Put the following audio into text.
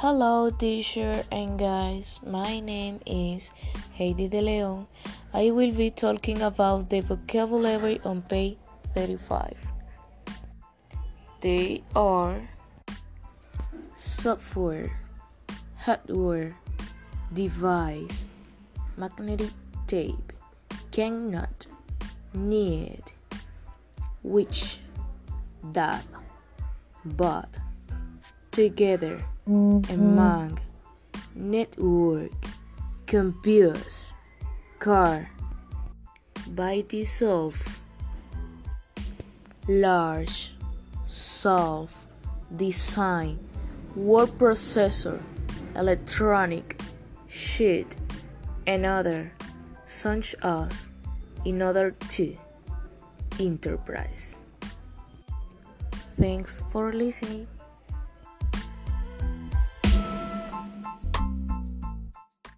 Hello, teacher and guys. My name is Heidi De Leon. I will be talking about the vocabulary on page 35. They are software, hardware, device, magnetic tape, cannot, need, which, that, but, together, Mm-hmm. among, network, computers, car, by itself, large, solve, design, word processor, electronic, sheet, and other, such as in order to enterprise. Thanks for listening.